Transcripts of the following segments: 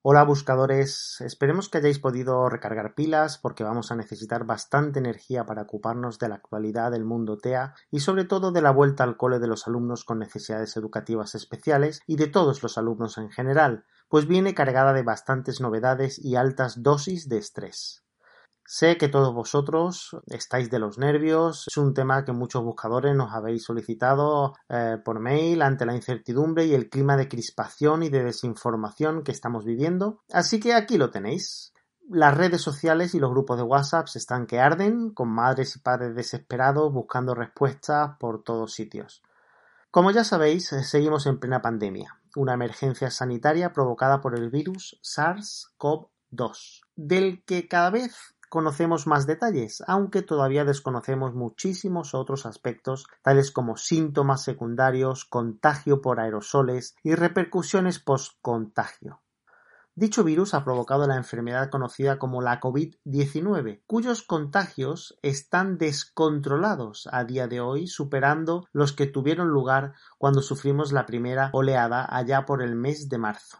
Hola buscadores, esperemos que hayáis podido recargar pilas porque vamos a necesitar bastante energía para ocuparnos de la actualidad del mundo TEA y sobre todo de la vuelta al cole de los alumnos con necesidades educativas especiales y de todos los alumnos en general, pues viene cargada de bastantes novedades y altas dosis de estrés. Sé que todos vosotros estáis de los nervios, es un tema que muchos buscadores nos habéis solicitado eh, por mail ante la incertidumbre y el clima de crispación y de desinformación que estamos viviendo, así que aquí lo tenéis. Las redes sociales y los grupos de WhatsApp están que arden, con madres y padres desesperados buscando respuestas por todos sitios. Como ya sabéis, seguimos en plena pandemia, una emergencia sanitaria provocada por el virus SARS-CoV-2, del que cada vez conocemos más detalles, aunque todavía desconocemos muchísimos otros aspectos, tales como síntomas secundarios, contagio por aerosoles y repercusiones post-contagio. Dicho virus ha provocado la enfermedad conocida como la COVID-19, cuyos contagios están descontrolados a día de hoy, superando los que tuvieron lugar cuando sufrimos la primera oleada allá por el mes de marzo.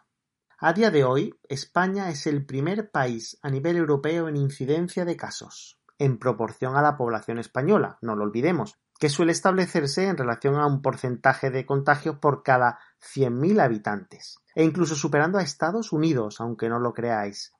A día de hoy, España es el primer país a nivel europeo en incidencia de casos, en proporción a la población española, no lo olvidemos, que suele establecerse en relación a un porcentaje de contagios por cada 100.000 habitantes, e incluso superando a Estados Unidos, aunque no lo creáis,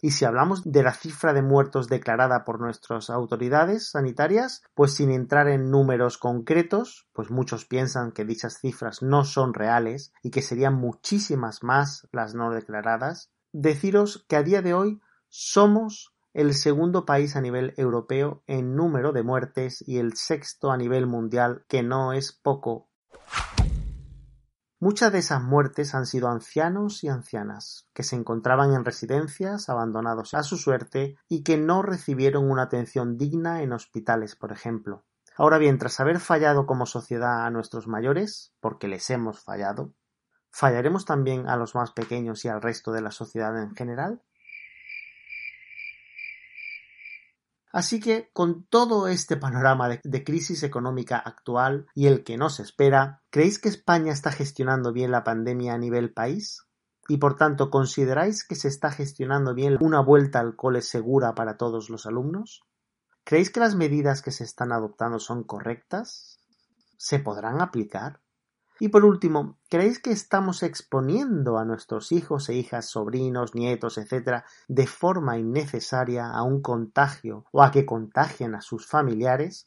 y si hablamos de la cifra de muertos declarada por nuestras autoridades sanitarias, pues sin entrar en números concretos, pues muchos piensan que dichas cifras no son reales y que serían muchísimas más las no declaradas, deciros que a día de hoy somos el segundo país a nivel europeo en número de muertes y el sexto a nivel mundial, que no es poco. Muchas de esas muertes han sido ancianos y ancianas, que se encontraban en residencias abandonados a su suerte y que no recibieron una atención digna en hospitales, por ejemplo. Ahora bien, tras haber fallado como sociedad a nuestros mayores, porque les hemos fallado, ¿fallaremos también a los más pequeños y al resto de la sociedad en general? Así que, con todo este panorama de, crisis económica actual y el que nos espera, ¿creéis que España está gestionando bien la pandemia a nivel país? Y por tanto, ¿consideráis que se está gestionando bien una vuelta al cole segura para todos los alumnos? ¿Creéis que las medidas que se están adoptando son correctas? ¿Se podrán aplicar? Y por último, ¿creéis que estamos exponiendo a nuestros hijos e hijas, sobrinos, nietos, etcétera, de forma innecesaria a un contagio o a que contagien a sus familiares?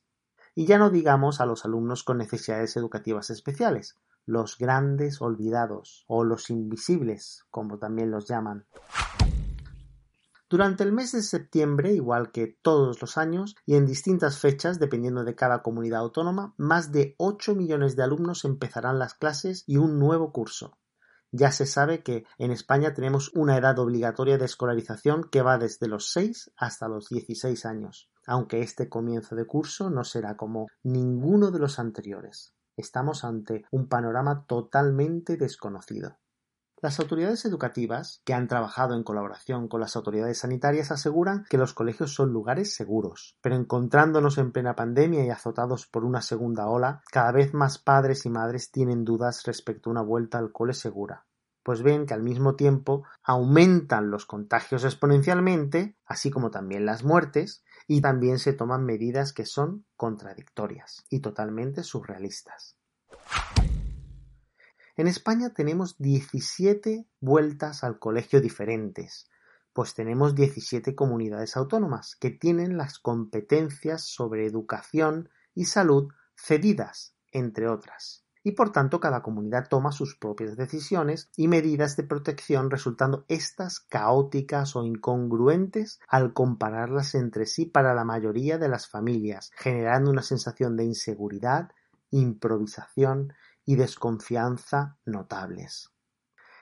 Y ya no digamos a los alumnos con necesidades educativas especiales, los grandes olvidados o los invisibles, como también los llaman. Durante el mes de septiembre, igual que todos los años, y en distintas fechas, dependiendo de cada comunidad autónoma, más de 8 millones de alumnos empezarán las clases y un nuevo curso. Ya se sabe que en España tenemos una edad obligatoria de escolarización que va desde los 6 hasta los 16 años, aunque este comienzo de curso no será como ninguno de los anteriores. Estamos ante un panorama totalmente desconocido. Las autoridades educativas, que han trabajado en colaboración con las autoridades sanitarias, aseguran que los colegios son lugares seguros. Pero encontrándonos en plena pandemia y azotados por una segunda ola, cada vez más padres y madres tienen dudas respecto a una vuelta al cole segura. Pues ven que al mismo tiempo aumentan los contagios exponencialmente, así como también las muertes, y también se toman medidas que son contradictorias y totalmente surrealistas. En España tenemos 17 vueltas al colegio diferentes, pues tenemos 17 comunidades autónomas que tienen las competencias sobre educación y salud cedidas, entre otras. Y por tanto cada comunidad toma sus propias decisiones y medidas de protección resultando estas caóticas o incongruentes al compararlas entre sí para la mayoría de las familias, generando una sensación de inseguridad, improvisación y desconfianza notables.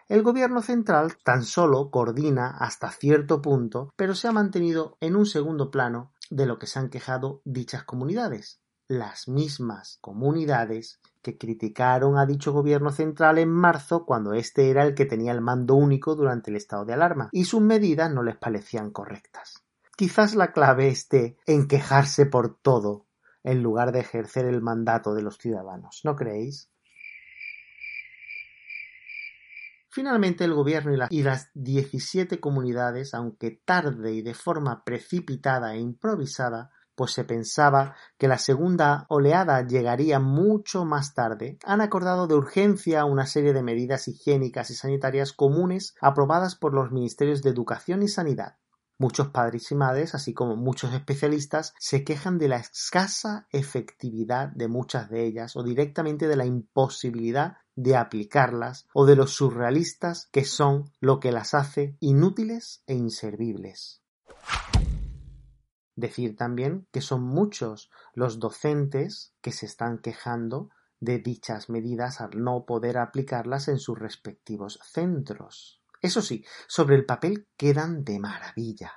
El gobierno central tan solo coordina hasta cierto punto, pero se ha mantenido en un segundo plano de lo que se han quejado dichas comunidades, las mismas comunidades que criticaron a dicho gobierno central en marzo cuando éste era el que tenía el mando único durante el estado de alarma y sus medidas no les parecían correctas. Quizás la clave esté en quejarse por todo en lugar de ejercer el mandato de los ciudadanos, ¿no creéis? Finalmente el gobierno y, las 17 comunidades, aunque tarde y de forma precipitada e improvisada, pues se pensaba que la segunda oleada llegaría mucho más tarde, han acordado de urgencia una serie de medidas higiénicas y sanitarias comunes aprobadas por los Ministerios de Educación y Sanidad. Muchos padres y madres, así como muchos especialistas, se quejan de la escasa efectividad de muchas de ellas o directamente de la imposibilidad de aplicarlas o de los surrealistas que son lo que las hace inútiles e inservibles. Decir también que son muchos los docentes que se están quejando de dichas medidas al no poder aplicarlas en sus respectivos centros. Eso sí, sobre el papel quedan de maravilla.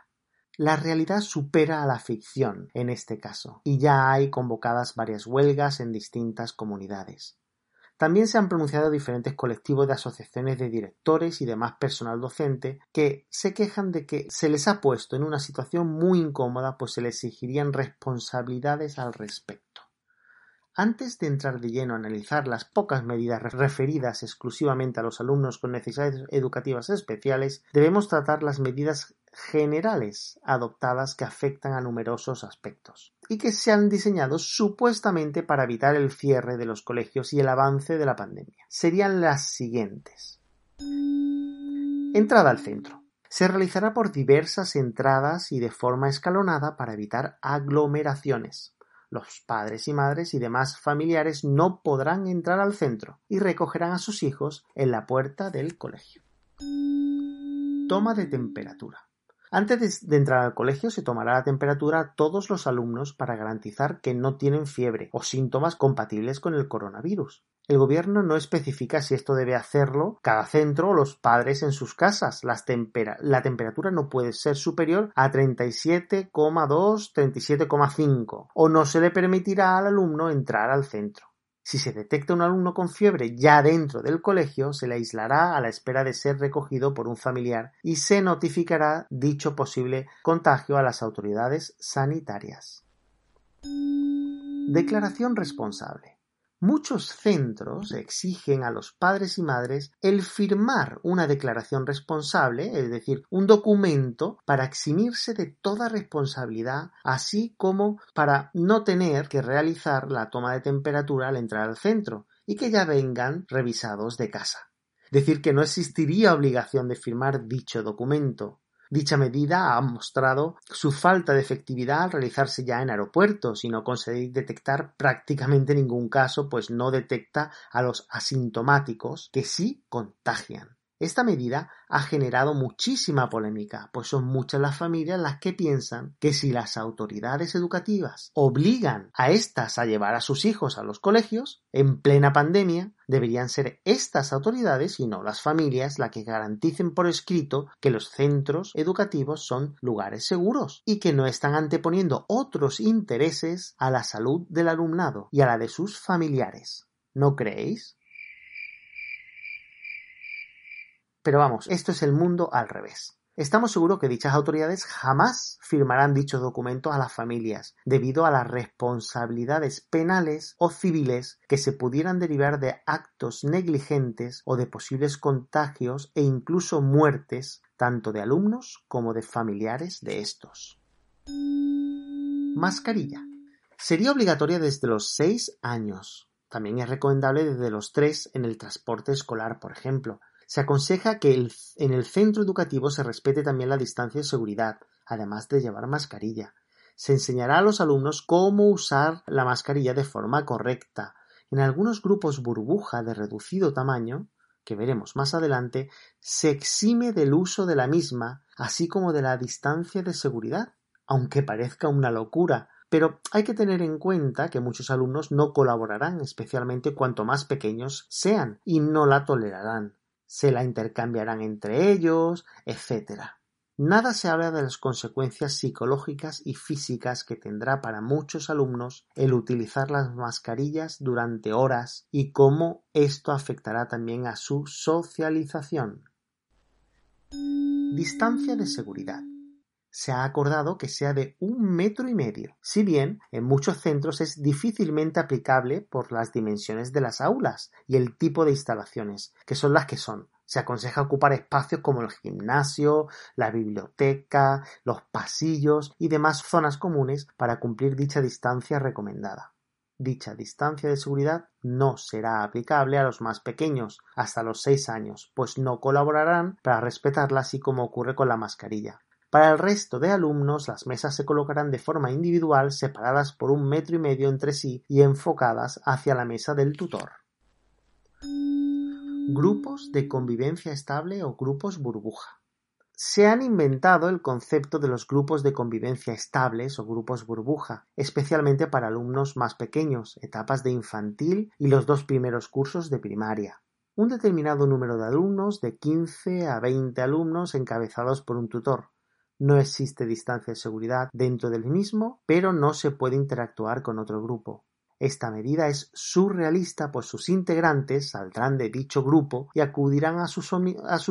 La realidad supera a la ficción en este caso, y ya hay convocadas varias huelgas en distintas comunidades. También se han pronunciado diferentes colectivos de asociaciones de directores y demás personal docente que se quejan de que se les ha puesto en una situación muy incómoda pues se les exigirían responsabilidades al respecto. Antes de entrar de lleno a analizar las pocas medidas referidas exclusivamente a los alumnos con necesidades educativas especiales, debemos tratar las medidas generales adoptadas que afectan a numerosos aspectos y que se han diseñado supuestamente para evitar el cierre de los colegios y el avance de la pandemia. Serían las siguientes. Entrada al centro. Se realizará por diversas entradas y de forma escalonada para evitar aglomeraciones. Los padres y madres y demás familiares no podrán entrar al centro y recogerán a sus hijos en la puerta del colegio. Toma de temperatura. Antes de entrar al colegio se tomará la temperatura a todos los alumnos para garantizar que no tienen fiebre o síntomas compatibles con el coronavirus. El gobierno no especifica si esto debe hacerlo cada centro o los padres en sus casas. la temperatura no puede ser superior a 37,2, 37,5 o no se le permitirá al alumno entrar al centro. Si se detecta un alumno con fiebre ya dentro del colegio, se le aislará a la espera de ser recogido por un familiar y se notificará dicho posible contagio a las autoridades sanitarias. Declaración responsable. Muchos centros exigen a los padres y madres el firmar una declaración responsable, es decir, un documento para eximirse de toda responsabilidad, así como para no tener que realizar la toma de temperatura al entrar al centro y que ya vengan revisados de casa. Decir que no existiría obligación de firmar dicho documento, Dicha medida ha mostrado su falta de efectividad al realizarse ya en aeropuertos y no conseguir detectar prácticamente ningún caso, pues no detecta a los asintomáticos que sí contagian. Esta medida ha generado muchísima polémica, pues son muchas las familias las que piensan que si las autoridades educativas obligan a éstas a llevar a sus hijos a los colegios, en plena pandemia, deberían ser estas autoridades y no las familias las que garanticen por escrito que los centros educativos son lugares seguros y que no están anteponiendo otros intereses a la salud del alumnado y a la de sus familiares. ¿No creéis? Pero vamos, esto es el mundo al revés. Estamos seguros que dichas autoridades jamás firmarán dichos documentos a las familias, debido a las responsabilidades penales o civiles que se pudieran derivar de actos negligentes o de posibles contagios e incluso muertes tanto de alumnos como de familiares de estos. Mascarilla. Sería obligatoria desde los seis años También es recomendable desde los tres en el transporte escolar, por ejemplo. Se aconseja que en el centro educativo se respete también la distancia de seguridad, además de llevar mascarilla. Se enseñará a los alumnos cómo usar la mascarilla de forma correcta. En algunos grupos burbuja de reducido tamaño, que veremos más adelante, se exime del uso de la misma, así como de la distancia de seguridad, aunque parezca una locura, pero hay que tener en cuenta que muchos alumnos no colaborarán, especialmente cuanto más pequeños sean, y no la tolerarán. Se la intercambiarán entre ellos, etc. Nada se habla de las consecuencias psicológicas y físicas que tendrá para muchos alumnos el utilizar las mascarillas durante horas y cómo esto afectará también a su socialización. Distancia de seguridad se ha acordado que sea de un metro y medio, si bien en muchos centros es difícilmente aplicable por las dimensiones de las aulas y el tipo de instalaciones, que son las que son. Se aconseja ocupar espacios como el gimnasio, la biblioteca, los pasillos y demás zonas comunes para cumplir dicha distancia recomendada. Dicha distancia de seguridad no será aplicable a los más pequeños, hasta los seis años, pues no colaborarán para respetarla así como ocurre con la mascarilla. Para el resto de alumnos las mesas se colocarán de forma individual separadas por un metro y medio entre sí y enfocadas hacia la mesa del tutor. Grupos de convivencia estable o grupos burbuja. Se han inventado el concepto de los grupos de convivencia estables o grupos burbuja, especialmente para alumnos más pequeños, etapas de infantil y los dos primeros cursos de primaria. Un determinado número de alumnos, de 15 a 20 alumnos encabezados por un tutor, no existe distancia de seguridad dentro del mismo, pero no se puede interactuar con otro grupo. Esta medida es surrealista pues sus integrantes saldrán de dicho grupo y acudirán a sus,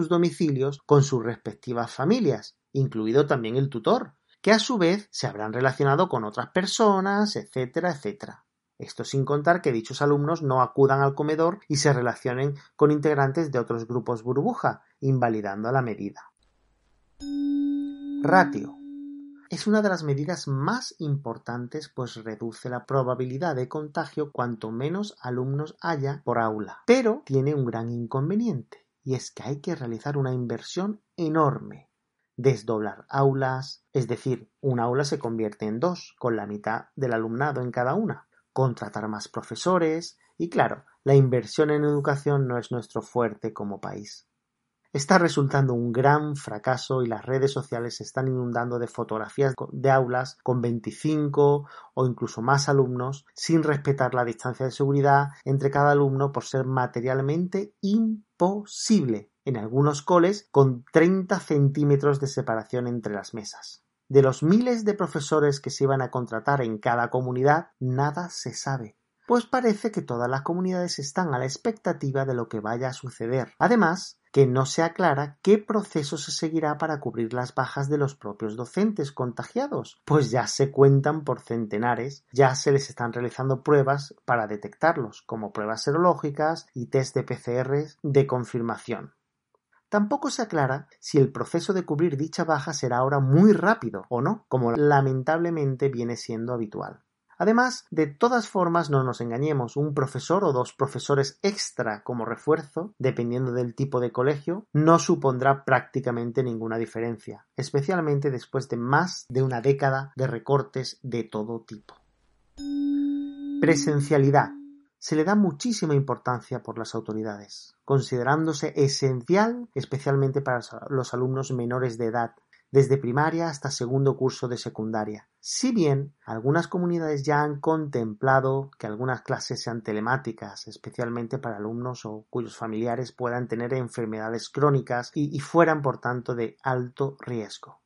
domicilios con sus respectivas familias, incluido también el tutor, que a su vez se habrán relacionado con otras personas, etcétera, etcétera. Esto sin contar que dichos alumnos no acudan al comedor y se relacionen con integrantes de otros grupos burbuja, invalidando la medida. Ratio. Es una de las medidas más importantes pues reduce la probabilidad de contagio cuanto menos alumnos haya por aula. Pero tiene un gran inconveniente y es que hay que realizar una inversión enorme. Desdoblar aulas, es decir, una aula se convierte en dos, con la mitad del alumnado en cada una. Contratar más profesores y claro, la inversión en educación no es nuestro fuerte como país. Está resultando un gran fracaso y las redes sociales se están inundando de fotografías de aulas con 25 o incluso más alumnos sin respetar la distancia de seguridad entre cada alumno por ser materialmente imposible. En algunos coles con 30 centímetros de separación entre las mesas. De los miles de profesores que se iban a contratar en cada comunidad, nada se sabe pues parece que todas las comunidades están a la expectativa de lo que vaya a suceder. Además, que no se aclara qué proceso se seguirá para cubrir las bajas de los propios docentes contagiados, pues ya se cuentan por centenares, ya se les están realizando pruebas para detectarlos, como pruebas serológicas y test de PCR de confirmación. Tampoco se aclara si el proceso de cubrir dicha baja será ahora muy rápido o no, como lamentablemente viene siendo habitual. Además, de todas formas, no nos engañemos, un profesor o dos profesores extra como refuerzo, dependiendo del tipo de colegio, no supondrá prácticamente ninguna diferencia, especialmente después de más de una década de recortes de todo tipo. Presencialidad. Se le da muchísima importancia por las autoridades, considerándose esencial especialmente para los alumnos menores de edad, desde primaria hasta segundo curso de secundaria. Si bien algunas comunidades ya han contemplado que algunas clases sean telemáticas, especialmente para alumnos o cuyos familiares puedan tener enfermedades crónicas y, fueran por tanto de alto riesgo.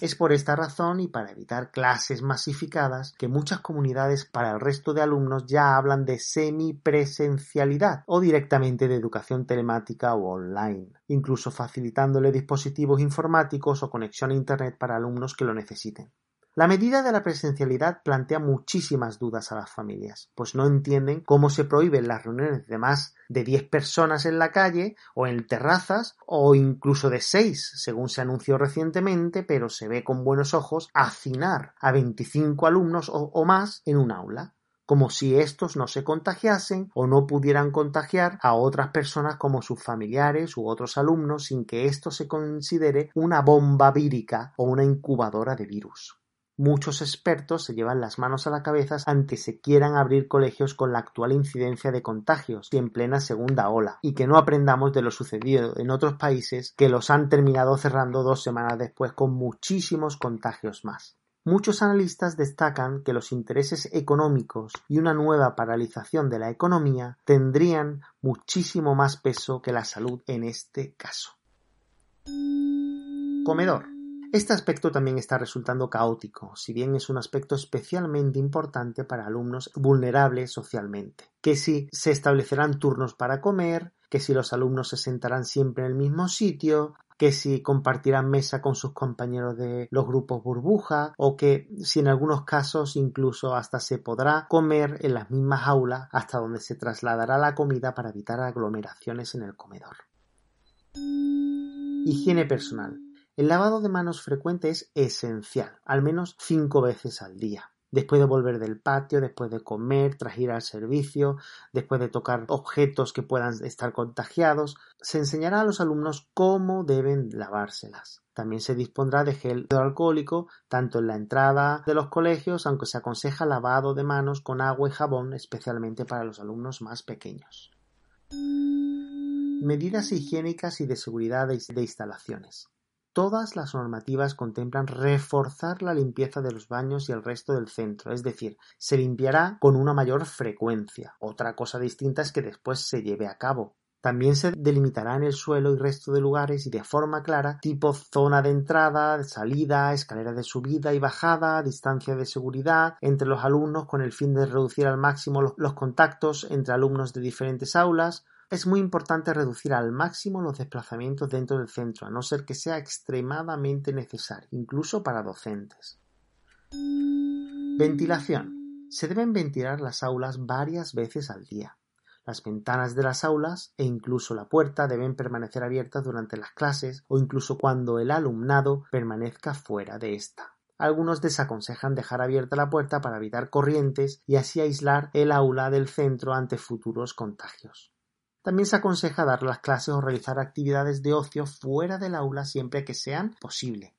Es por esta razón y para evitar clases masificadas que muchas comunidades para el resto de alumnos ya hablan de semipresencialidad o directamente de educación telemática o online, incluso facilitándole dispositivos informáticos o conexión a Internet para alumnos que lo necesiten. La medida de la presencialidad plantea muchísimas dudas a las familias, pues no entienden cómo se prohíben las reuniones de más de 10 personas en la calle o en terrazas o incluso de 6, según se anunció recientemente, pero se ve con buenos ojos hacinar a 25 alumnos o, o más en un aula. como si estos no se contagiasen o no pudieran contagiar a otras personas como sus familiares u otros alumnos sin que esto se considere una bomba vírica o una incubadora de virus. Muchos expertos se llevan las manos a la cabeza ante se quieran abrir colegios con la actual incidencia de contagios y en plena segunda ola, y que no aprendamos de lo sucedido en otros países que los han terminado cerrando dos semanas después con muchísimos contagios más. Muchos analistas destacan que los intereses económicos y una nueva paralización de la economía tendrían muchísimo más peso que la salud en este caso. Comedor. Este aspecto también está resultando caótico, si bien es un aspecto especialmente importante para alumnos vulnerables socialmente, que si se establecerán turnos para comer, que si los alumnos se sentarán siempre en el mismo sitio, que si compartirán mesa con sus compañeros de los grupos burbuja o que si en algunos casos incluso hasta se podrá comer en las mismas aulas hasta donde se trasladará la comida para evitar aglomeraciones en el comedor. Higiene personal. El lavado de manos frecuente es esencial, al menos cinco veces al día. Después de volver del patio, después de comer, tras ir al servicio, después de tocar objetos que puedan estar contagiados, se enseñará a los alumnos cómo deben lavárselas. También se dispondrá de gel alcohólico tanto en la entrada de los colegios, aunque se aconseja lavado de manos con agua y jabón, especialmente para los alumnos más pequeños. Medidas higiénicas y de seguridad de instalaciones. Todas las normativas contemplan reforzar la limpieza de los baños y el resto del centro, es decir, se limpiará con una mayor frecuencia. Otra cosa distinta es que después se lleve a cabo. También se delimitará en el suelo y resto de lugares y de forma clara tipo zona de entrada, salida, escalera de subida y bajada, distancia de seguridad entre los alumnos con el fin de reducir al máximo los contactos entre alumnos de diferentes aulas, es muy importante reducir al máximo los desplazamientos dentro del centro, a no ser que sea extremadamente necesario, incluso para docentes. Ventilación. Se deben ventilar las aulas varias veces al día. Las ventanas de las aulas e incluso la puerta deben permanecer abiertas durante las clases o incluso cuando el alumnado permanezca fuera de esta. Algunos desaconsejan dejar abierta la puerta para evitar corrientes y así aislar el aula del centro ante futuros contagios. También se aconseja dar las clases o realizar actividades de ocio fuera del aula siempre que sean posible.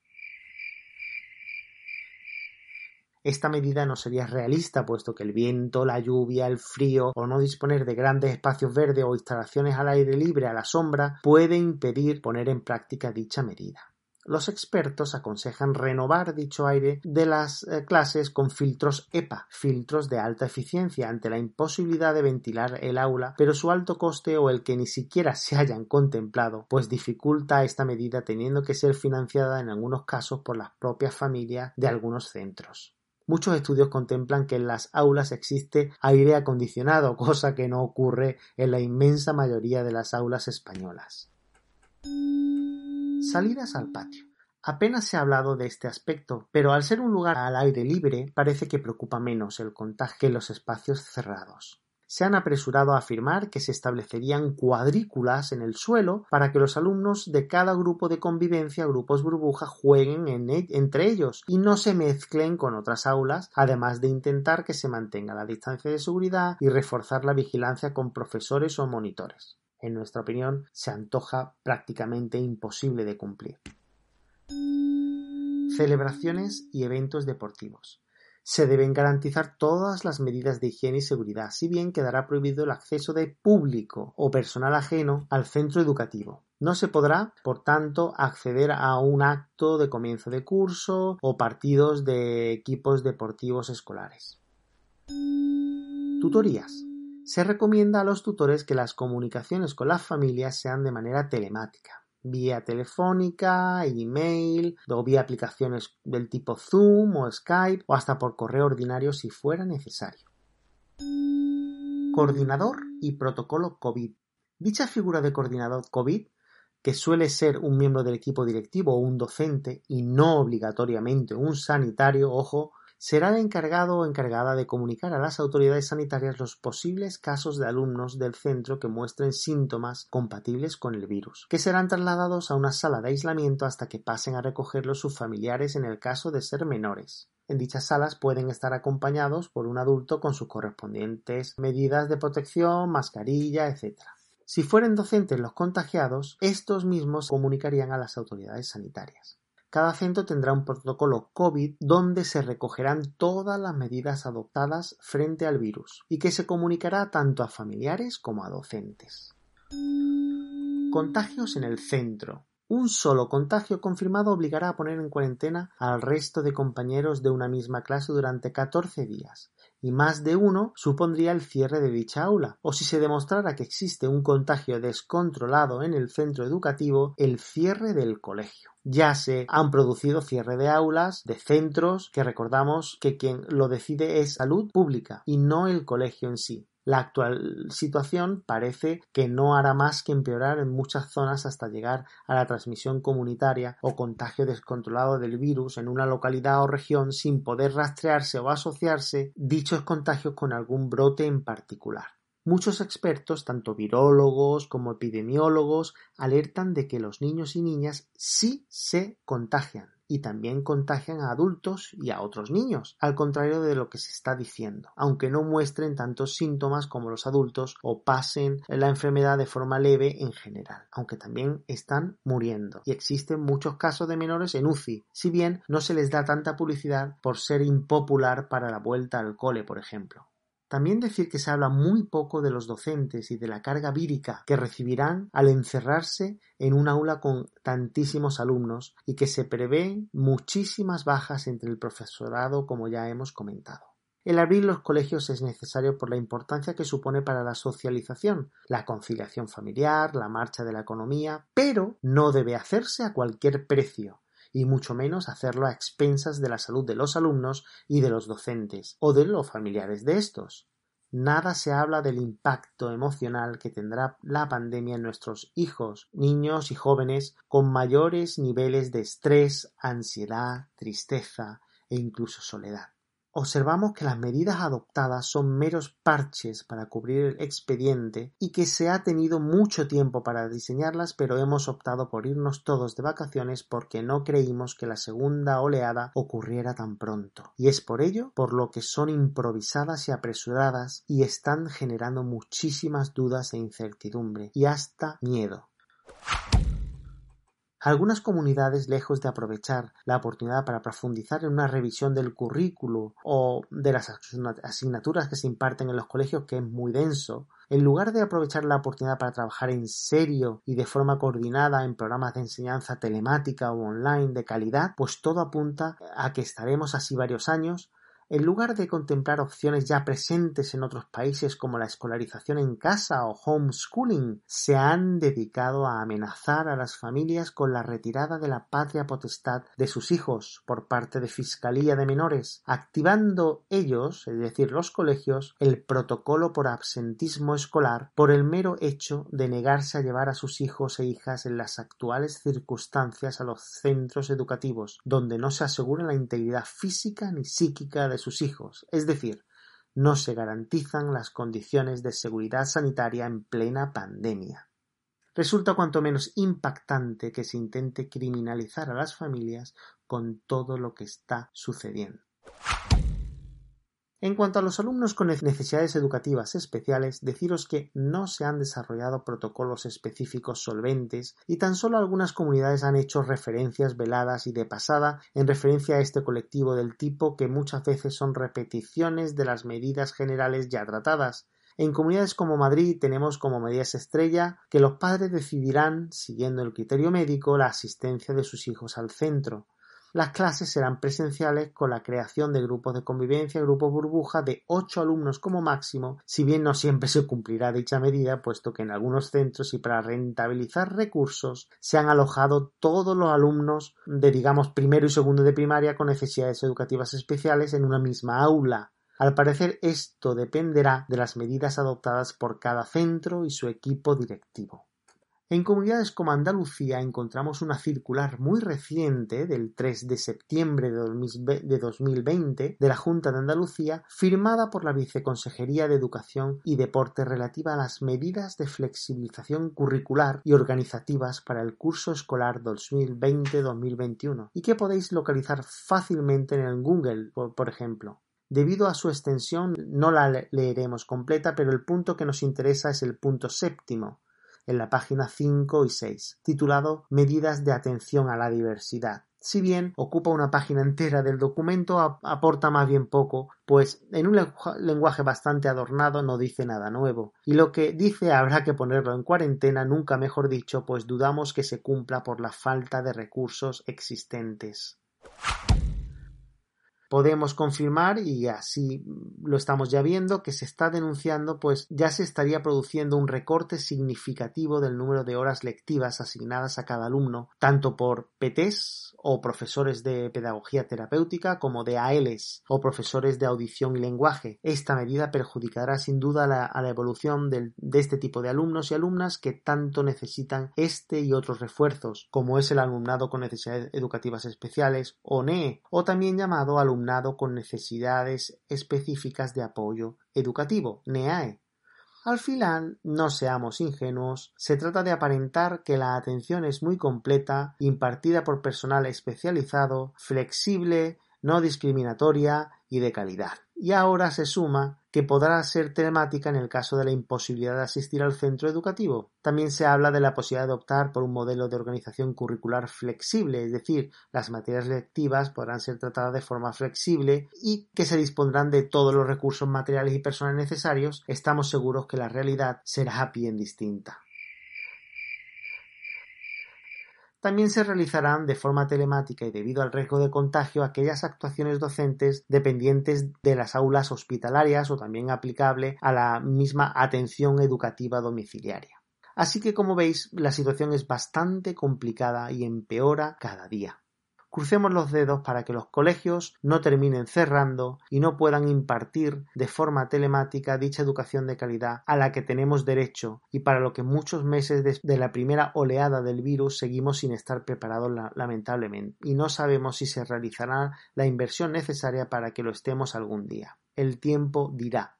Esta medida no sería realista, puesto que el viento, la lluvia, el frío o no disponer de grandes espacios verdes o instalaciones al aire libre a la sombra puede impedir poner en práctica dicha medida. Los expertos aconsejan renovar dicho aire de las eh, clases con filtros EPA, filtros de alta eficiencia, ante la imposibilidad de ventilar el aula, pero su alto coste o el que ni siquiera se hayan contemplado, pues dificulta esta medida teniendo que ser financiada en algunos casos por las propias familias de algunos centros. Muchos estudios contemplan que en las aulas existe aire acondicionado, cosa que no ocurre en la inmensa mayoría de las aulas españolas. Salidas al patio. Apenas se ha hablado de este aspecto, pero al ser un lugar al aire libre parece que preocupa menos el contagio que los espacios cerrados. Se han apresurado a afirmar que se establecerían cuadrículas en el suelo para que los alumnos de cada grupo de convivencia, grupos burbuja, jueguen e, entre ellos y no se mezclen con otras aulas, además de intentar que se mantenga la distancia de seguridad y reforzar la vigilancia con profesores o monitores en nuestra opinión, se antoja prácticamente imposible de cumplir. Celebraciones y eventos deportivos. Se deben garantizar todas las medidas de higiene y seguridad, si bien quedará prohibido el acceso de público o personal ajeno al centro educativo. No se podrá, por tanto, acceder a un acto de comienzo de curso o partidos de equipos deportivos escolares. Tutorías. Se recomienda a los tutores que las comunicaciones con las familias sean de manera telemática, vía telefónica, email o vía aplicaciones del tipo Zoom o Skype o hasta por correo ordinario si fuera necesario. Coordinador y protocolo COVID. Dicha figura de coordinador COVID que suele ser un miembro del equipo directivo o un docente y no obligatoriamente un sanitario, ojo, será el encargado o encargada de comunicar a las autoridades sanitarias los posibles casos de alumnos del centro que muestren síntomas compatibles con el virus, que serán trasladados a una sala de aislamiento hasta que pasen a recogerlos sus familiares en el caso de ser menores. en dichas salas pueden estar acompañados por un adulto con sus correspondientes medidas de protección, mascarilla, etc. Si fueren docentes los contagiados, estos mismos comunicarían a las autoridades sanitarias. Cada centro tendrá un protocolo COVID donde se recogerán todas las medidas adoptadas frente al virus y que se comunicará tanto a familiares como a docentes. Contagios en el centro. Un solo contagio confirmado obligará a poner en cuarentena al resto de compañeros de una misma clase durante 14 días, y más de uno supondría el cierre de dicha aula, o si se demostrara que existe un contagio descontrolado en el centro educativo, el cierre del colegio. Ya se han producido cierre de aulas, de centros, que recordamos que quien lo decide es salud pública y no el colegio en sí. La actual situación parece que no hará más que empeorar en muchas zonas hasta llegar a la transmisión comunitaria o contagio descontrolado del virus en una localidad o región sin poder rastrearse o asociarse dichos contagios con algún brote en particular. Muchos expertos, tanto virólogos como epidemiólogos, alertan de que los niños y niñas sí se contagian y también contagian a adultos y a otros niños, al contrario de lo que se está diciendo, aunque no muestren tantos síntomas como los adultos o pasen la enfermedad de forma leve en general, aunque también están muriendo y existen muchos casos de menores en UCI, si bien no se les da tanta publicidad por ser impopular para la vuelta al cole, por ejemplo. También decir que se habla muy poco de los docentes y de la carga vírica que recibirán al encerrarse en un aula con tantísimos alumnos y que se prevén muchísimas bajas entre el profesorado como ya hemos comentado. El abrir los colegios es necesario por la importancia que supone para la socialización, la conciliación familiar, la marcha de la economía, pero no debe hacerse a cualquier precio, y mucho menos hacerlo a expensas de la salud de los alumnos y de los docentes o de los familiares de estos. Nada se habla del impacto emocional que tendrá la pandemia en nuestros hijos, niños y jóvenes con mayores niveles de estrés, ansiedad, tristeza e incluso soledad. Observamos que las medidas adoptadas son meros parches para cubrir el expediente y que se ha tenido mucho tiempo para diseñarlas, pero hemos optado por irnos todos de vacaciones porque no creímos que la segunda oleada ocurriera tan pronto. Y es por ello por lo que son improvisadas y apresuradas y están generando muchísimas dudas e incertidumbre y hasta miedo. Algunas comunidades, lejos de aprovechar la oportunidad para profundizar en una revisión del currículo o de las asignaturas que se imparten en los colegios, que es muy denso, en lugar de aprovechar la oportunidad para trabajar en serio y de forma coordinada en programas de enseñanza telemática o online de calidad, pues todo apunta a que estaremos así varios años en lugar de contemplar opciones ya presentes en otros países como la escolarización en casa o homeschooling, se han dedicado a amenazar a las familias con la retirada de la patria potestad de sus hijos por parte de Fiscalía de Menores, activando ellos, es decir, los colegios, el protocolo por absentismo escolar por el mero hecho de negarse a llevar a sus hijos e hijas en las actuales circunstancias a los centros educativos, donde no se asegura la integridad física ni psíquica de sus hijos, es decir, no se garantizan las condiciones de seguridad sanitaria en plena pandemia. Resulta cuanto menos impactante que se intente criminalizar a las familias con todo lo que está sucediendo. En cuanto a los alumnos con necesidades educativas especiales, deciros que no se han desarrollado protocolos específicos solventes y tan solo algunas comunidades han hecho referencias veladas y de pasada en referencia a este colectivo del tipo que muchas veces son repeticiones de las medidas generales ya tratadas, en comunidades como Madrid tenemos como medidas estrella que los padres decidirán, siguiendo el criterio médico, la asistencia de sus hijos al centro. Las clases serán presenciales con la creación de grupos de convivencia, grupos burbuja de ocho alumnos como máximo, si bien no siempre se cumplirá dicha medida, puesto que en algunos centros y para rentabilizar recursos se han alojado todos los alumnos de digamos primero y segundo de primaria con necesidades educativas especiales en una misma aula. Al parecer esto dependerá de las medidas adoptadas por cada centro y su equipo directivo. En comunidades como Andalucía encontramos una circular muy reciente del 3 de septiembre de 2020 de la Junta de Andalucía firmada por la Viceconsejería de Educación y Deporte relativa a las medidas de flexibilización curricular y organizativas para el curso escolar 2020-2021 y que podéis localizar fácilmente en el Google, por ejemplo. Debido a su extensión no la leeremos completa, pero el punto que nos interesa es el punto séptimo, en la página 5 y 6, titulado Medidas de atención a la diversidad. Si bien ocupa una página entera del documento, aporta más bien poco, pues en un lenguaje bastante adornado no dice nada nuevo, y lo que dice habrá que ponerlo en cuarentena, nunca mejor dicho, pues dudamos que se cumpla por la falta de recursos existentes podemos confirmar y así lo estamos ya viendo que se está denunciando pues ya se estaría produciendo un recorte significativo del número de horas lectivas asignadas a cada alumno tanto por PTs o profesores de pedagogía terapéutica como de ALs o profesores de audición y lenguaje. Esta medida perjudicará sin duda a la evolución de este tipo de alumnos y alumnas que tanto necesitan este y otros refuerzos, como es el alumnado con necesidades educativas especiales o NEE, o también llamado alumnado con necesidades específicas de apoyo educativo, NEAE. Al final, no seamos ingenuos, se trata de aparentar que la atención es muy completa, impartida por personal especializado, flexible, no discriminatoria y de calidad. Y ahora se suma que podrá ser telemática en el caso de la imposibilidad de asistir al centro educativo. También se habla de la posibilidad de optar por un modelo de organización curricular flexible, es decir, las materias lectivas podrán ser tratadas de forma flexible y que se dispondrán de todos los recursos materiales y personales necesarios. Estamos seguros que la realidad será bien distinta. También se realizarán de forma telemática y debido al riesgo de contagio aquellas actuaciones docentes dependientes de las aulas hospitalarias o también aplicable a la misma atención educativa domiciliaria. Así que como veis la situación es bastante complicada y empeora cada día. Crucemos los dedos para que los colegios no terminen cerrando y no puedan impartir de forma telemática dicha educación de calidad a la que tenemos derecho y para lo que muchos meses de la primera oleada del virus seguimos sin estar preparados lamentablemente y no sabemos si se realizará la inversión necesaria para que lo estemos algún día. El tiempo dirá.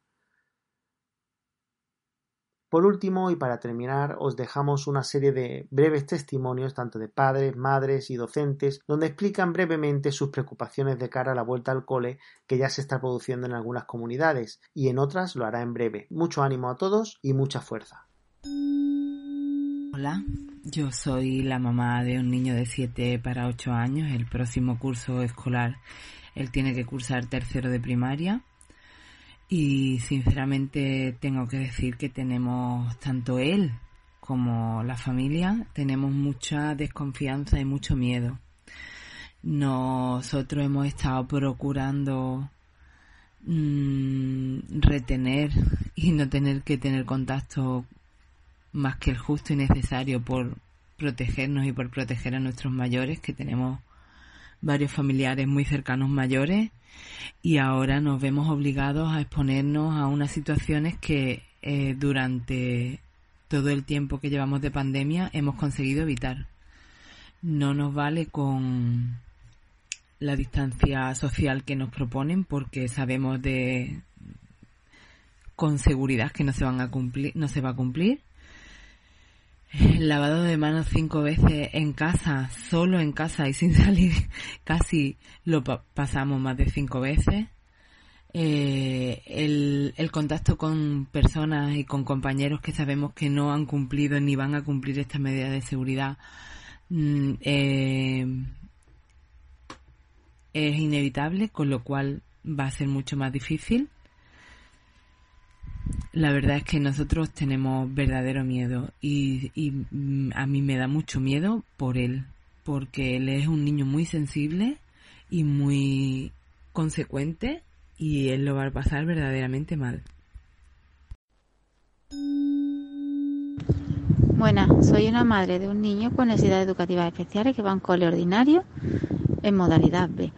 Por último, y para terminar, os dejamos una serie de breves testimonios tanto de padres, madres y docentes, donde explican brevemente sus preocupaciones de cara a la vuelta al cole que ya se está produciendo en algunas comunidades y en otras lo hará en breve. Mucho ánimo a todos y mucha fuerza. Hola, yo soy la mamá de un niño de 7 para 8 años. El próximo curso escolar él tiene que cursar tercero de primaria y sinceramente tengo que decir que tenemos tanto él como la familia, tenemos mucha desconfianza y mucho miedo. Nosotros hemos estado procurando mm, retener y no tener que tener contacto más que el justo y necesario por protegernos y por proteger a nuestros mayores, que tenemos varios familiares muy cercanos mayores y ahora nos vemos obligados a exponernos a unas situaciones que eh, durante todo el tiempo que llevamos de pandemia hemos conseguido evitar. No nos vale con la distancia social que nos proponen porque sabemos de con seguridad que no se van a cumplir, no se va a cumplir lavado de manos cinco veces en casa, solo en casa y sin salir, casi lo pasamos más de cinco veces. Eh, el, el, contacto con personas y con compañeros que sabemos que no han cumplido ni van a cumplir estas medidas de seguridad mm, eh, es inevitable, con lo cual va a ser mucho más difícil. La verdad es que nosotros tenemos verdadero miedo y, mm, a mí me da mucho miedo por él, porque él es un niño muy sensible y muy consecuente y él lo va a pasar verdaderamente mal. Buenas, soy una madre de un niño con necesidades educativas especiales que va a un cole ordinario en modalidad B.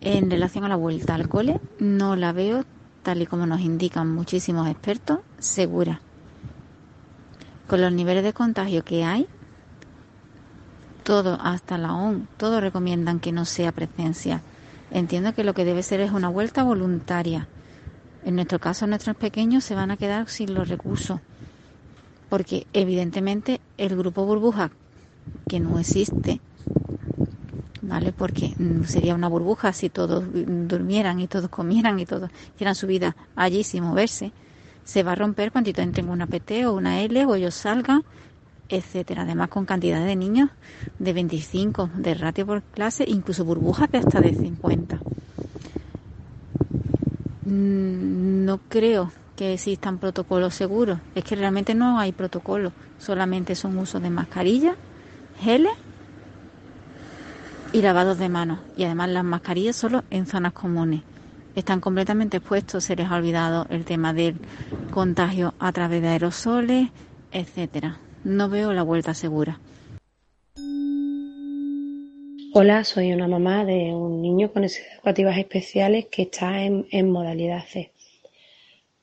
En relación a la vuelta al cole, no la veo tal y como nos indican muchísimos expertos, segura. con los niveles de contagio que hay, todo, hasta la ON, todos recomiendan que no sea presencia. Entiendo que lo que debe ser es una vuelta voluntaria. En nuestro caso, nuestros pequeños se van a quedar sin los recursos, porque evidentemente el grupo burbuja, que no existe, ¿vale? Porque mm, sería una burbuja si todos durmieran y todos comieran y todos hicieran su vida allí sin moverse. Se va a romper cuando entren en una PT o una L o ellos salgan etcétera. Además, con cantidad de niños de 25 de ratio por clase, incluso burbujas de hasta de 50. Mm, no creo que existan protocolos seguros. Es que realmente no hay protocolo. Solamente son usos de mascarillas, geles y lavados de manos. Y además las mascarillas solo en zonas comunes. Están completamente expuestos, se les ha olvidado el tema del contagio a través de aerosoles, etcétera no veo la vuelta segura. Hola, soy una mamá de un niño con necesidades educativas especiales que está en, modalidad C.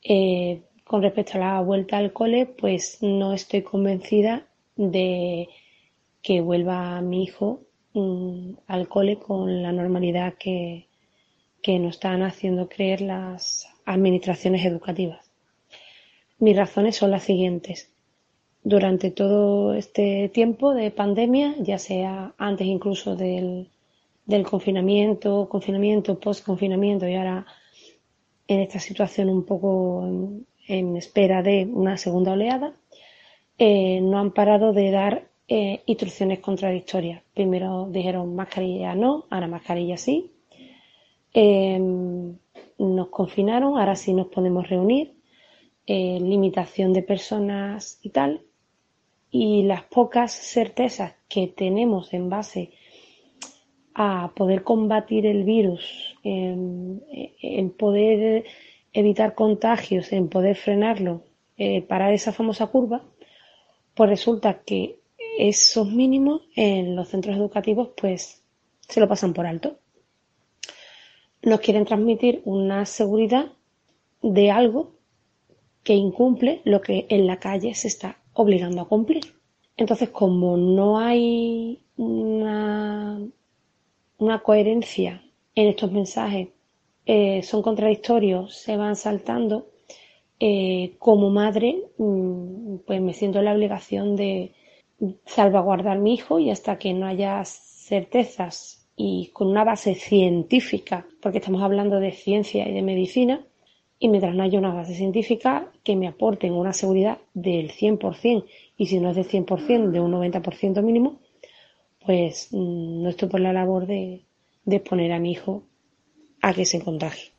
Eh, con respecto a la vuelta al cole, pues no estoy convencida de que vuelva mi hijo al cole con la normalidad que, que nos están haciendo creer las administraciones educativas. Mis razones son las siguientes durante todo este tiempo de pandemia, ya sea antes incluso del, confinamiento, confinamiento, post-confinamiento y ahora en esta situación un poco en, espera de una segunda oleada, eh, no han parado de dar eh, instrucciones contradictorias. Primero dijeron mascarilla no, ahora mascarilla sí. Em, nos confinaron, ahora sí nos podemos reunir. Eh, limitación de personas y tal y las pocas certezas que tenemos en base a poder combatir el virus, en, poder evitar contagios, en poder frenarlo, eh, parar esa famosa curva, pues resulta que esos mínimos en los centros educativos pues se lo pasan por alto. Nos quieren transmitir una seguridad de algo que incumple lo que en la calle se está obligando a cumplir. Entonces, como no hay una, coherencia en estos mensajes, eh, son contradictorios, se van saltando, eh, como madre, mm, pues me siento en la obligación de salvaguardar mi hijo y hasta que no haya certezas y con una base científica, porque estamos hablando de ciencia y de medicina, y mientras no haya una base científica que me aporten una seguridad del 100% y si no es del 100%, de un 90% mínimo, pues mm, no estoy por la labor de, de exponer a mi hijo a que se contagie.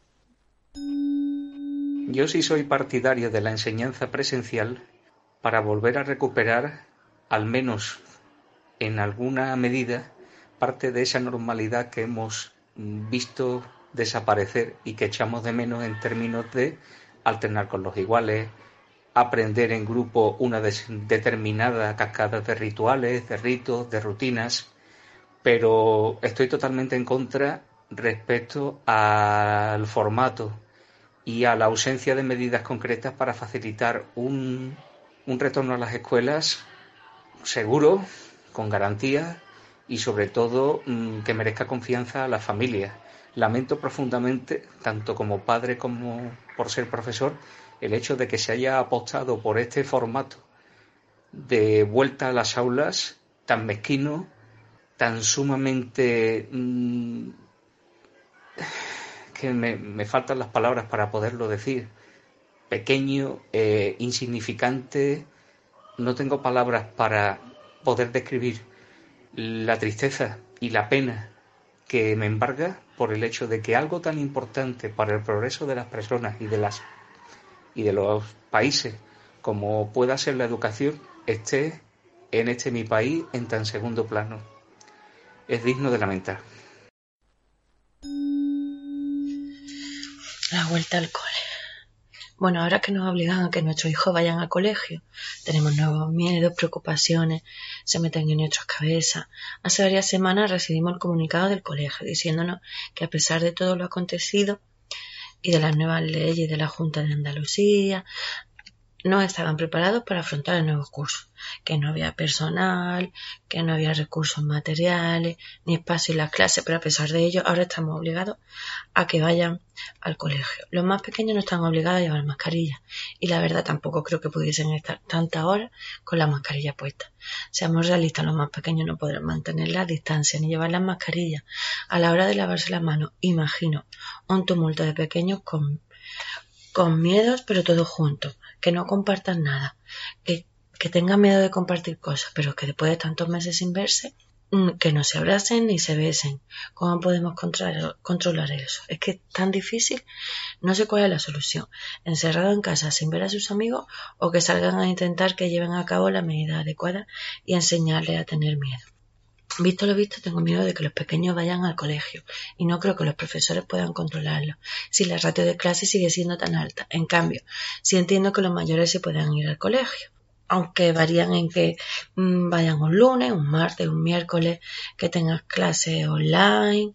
Yo sí soy partidario de la enseñanza presencial para volver a recuperar, al menos en alguna medida, parte de esa normalidad que hemos visto desaparecer y que echamos de menos en términos de alternar con los iguales, aprender en grupo una determinada cascada de rituales, de ritos, de rutinas, pero estoy totalmente en contra respecto al formato y a la ausencia de medidas concretas para facilitar un, un retorno a las escuelas seguro, con garantía y sobre todo mm, que merezca confianza a las familias lamento profundamente, tanto como padre como por ser profesor, el hecho de que se haya apostado por este formato de vuelta a las aulas tan mezquino, tan sumamente... Mm, que me, faltan las palabras para poderlo decir. Pequeño, eh, insignificante, no tengo palabras para poder describir la tristeza y la pena que me embarga por el hecho de que algo tan importante para el progreso de las personas y de las y de los países como pueda ser la educación esté en este mi país en tan segundo plano. Es digno de lamentar. La vuelta al cole. Bueno, ahora que nos obligan a que nuestros hijos vayan al colegio, tenemos nuevos miedos, preocupaciones, se meten en nuestras cabezas. Hace varias semanas recibimos el comunicado del colegio diciéndonos que a pesar de todo lo acontecido y de las nuevas leyes de la Junta de Andalucía, no estaban preparados para afrontar el nuevo curso, que no había personal, que no había recursos materiales, ni espacio en las clases, pero a pesar de ello ahora estamos obligados a que vayan al colegio. Los más pequeños no están obligados a llevar mascarilla y la verdad tampoco creo que pudiesen estar tantas horas con la mascarilla puesta. Seamos realistas, los más pequeños no podrán mantener la distancia ni llevar las mascarillas. A la hora de lavarse las manos, imagino un tumulto de pequeños con, con miedos, pero todos juntos, que no compartan nada, que, que tengan miedo de compartir cosas, pero que después de tantos meses sin verse, Mm, que no se abracen ni se besen. ¿Cómo podemos controlar eso? Es que es tan difícil. No sé cuál es la solución. Encerrado en casa sin ver a sus amigos o que salgan a intentar que lleven a cabo la medida adecuada y enseñarles a tener miedo. Visto lo visto, tengo miedo de que los pequeños vayan al colegio y no creo que los profesores puedan controlarlo si la ratio de clase sigue siendo tan alta. En cambio, sí entiendo que los mayores se puedan ir al colegio aunque varían en que mm, vayan un lunes, un martes, un miércoles, que tengas clases online.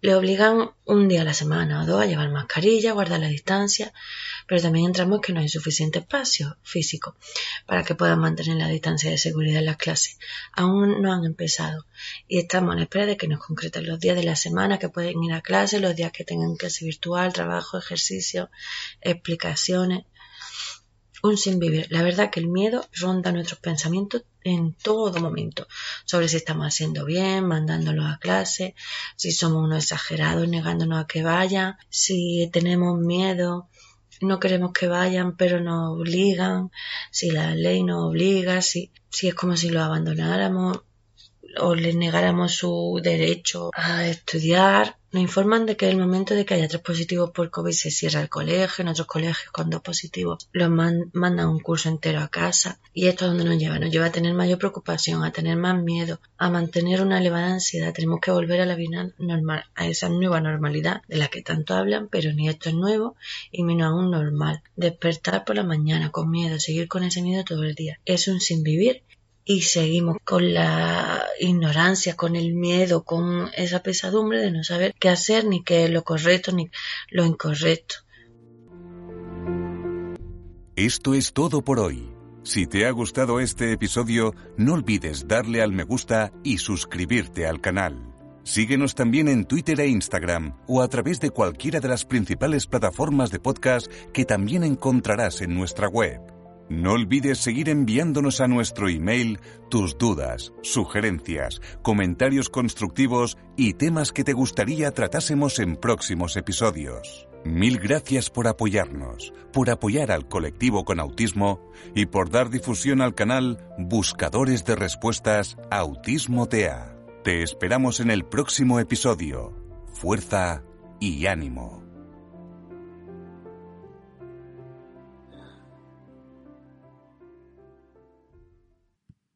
Le obligan un día a la semana o dos a llevar mascarilla, guardar la distancia, pero también entramos que no hay suficiente espacio físico para que puedan mantener la distancia de seguridad en las clases. Aún no han empezado y estamos en espera de que nos concreten los días de la semana que pueden ir a clase, los días que tengan clase virtual, trabajo, ejercicio, explicaciones sin vivir. La verdad que el miedo ronda nuestros pensamientos en todo momento sobre si estamos haciendo bien, mandándolos a clase, si somos unos exagerados, negándonos a que vayan, si tenemos miedo, no queremos que vayan, pero nos obligan, si la ley nos obliga, si, si es como si lo abandonáramos o les negáramos su derecho a estudiar. Nos informan de que el momento de que haya tres positivos por COVID se cierra el colegio, en otros colegios con dos positivos los mandan un curso entero a casa. Y esto es donde nos lleva, nos lleva a tener mayor preocupación, a tener más miedo, a mantener una elevada ansiedad. Tenemos que volver a la vida normal, a esa nueva normalidad de la que tanto hablan, pero ni esto es nuevo y menos aún normal. Despertar por la mañana con miedo, seguir con ese miedo todo el día. Es un sin vivir y seguimos con la ignorancia, con el miedo, con esa pesadumbre de no saber qué hacer, ni qué es lo correcto, ni lo incorrecto. Esto es todo por hoy. Si te ha gustado este episodio, no olvides darle al me gusta y suscribirte al canal. Síguenos también en Twitter e Instagram o a través de cualquiera de las principales plataformas de podcast que también encontrarás en nuestra web. No olvides seguir enviándonos a nuestro email tus dudas, sugerencias, comentarios constructivos y temas que te gustaría tratásemos en próximos episodios. Mil gracias por apoyarnos, por apoyar al colectivo con autismo y por dar difusión al canal Buscadores de Respuestas Autismo TEA. Te esperamos en el próximo episodio. Fuerza y ánimo.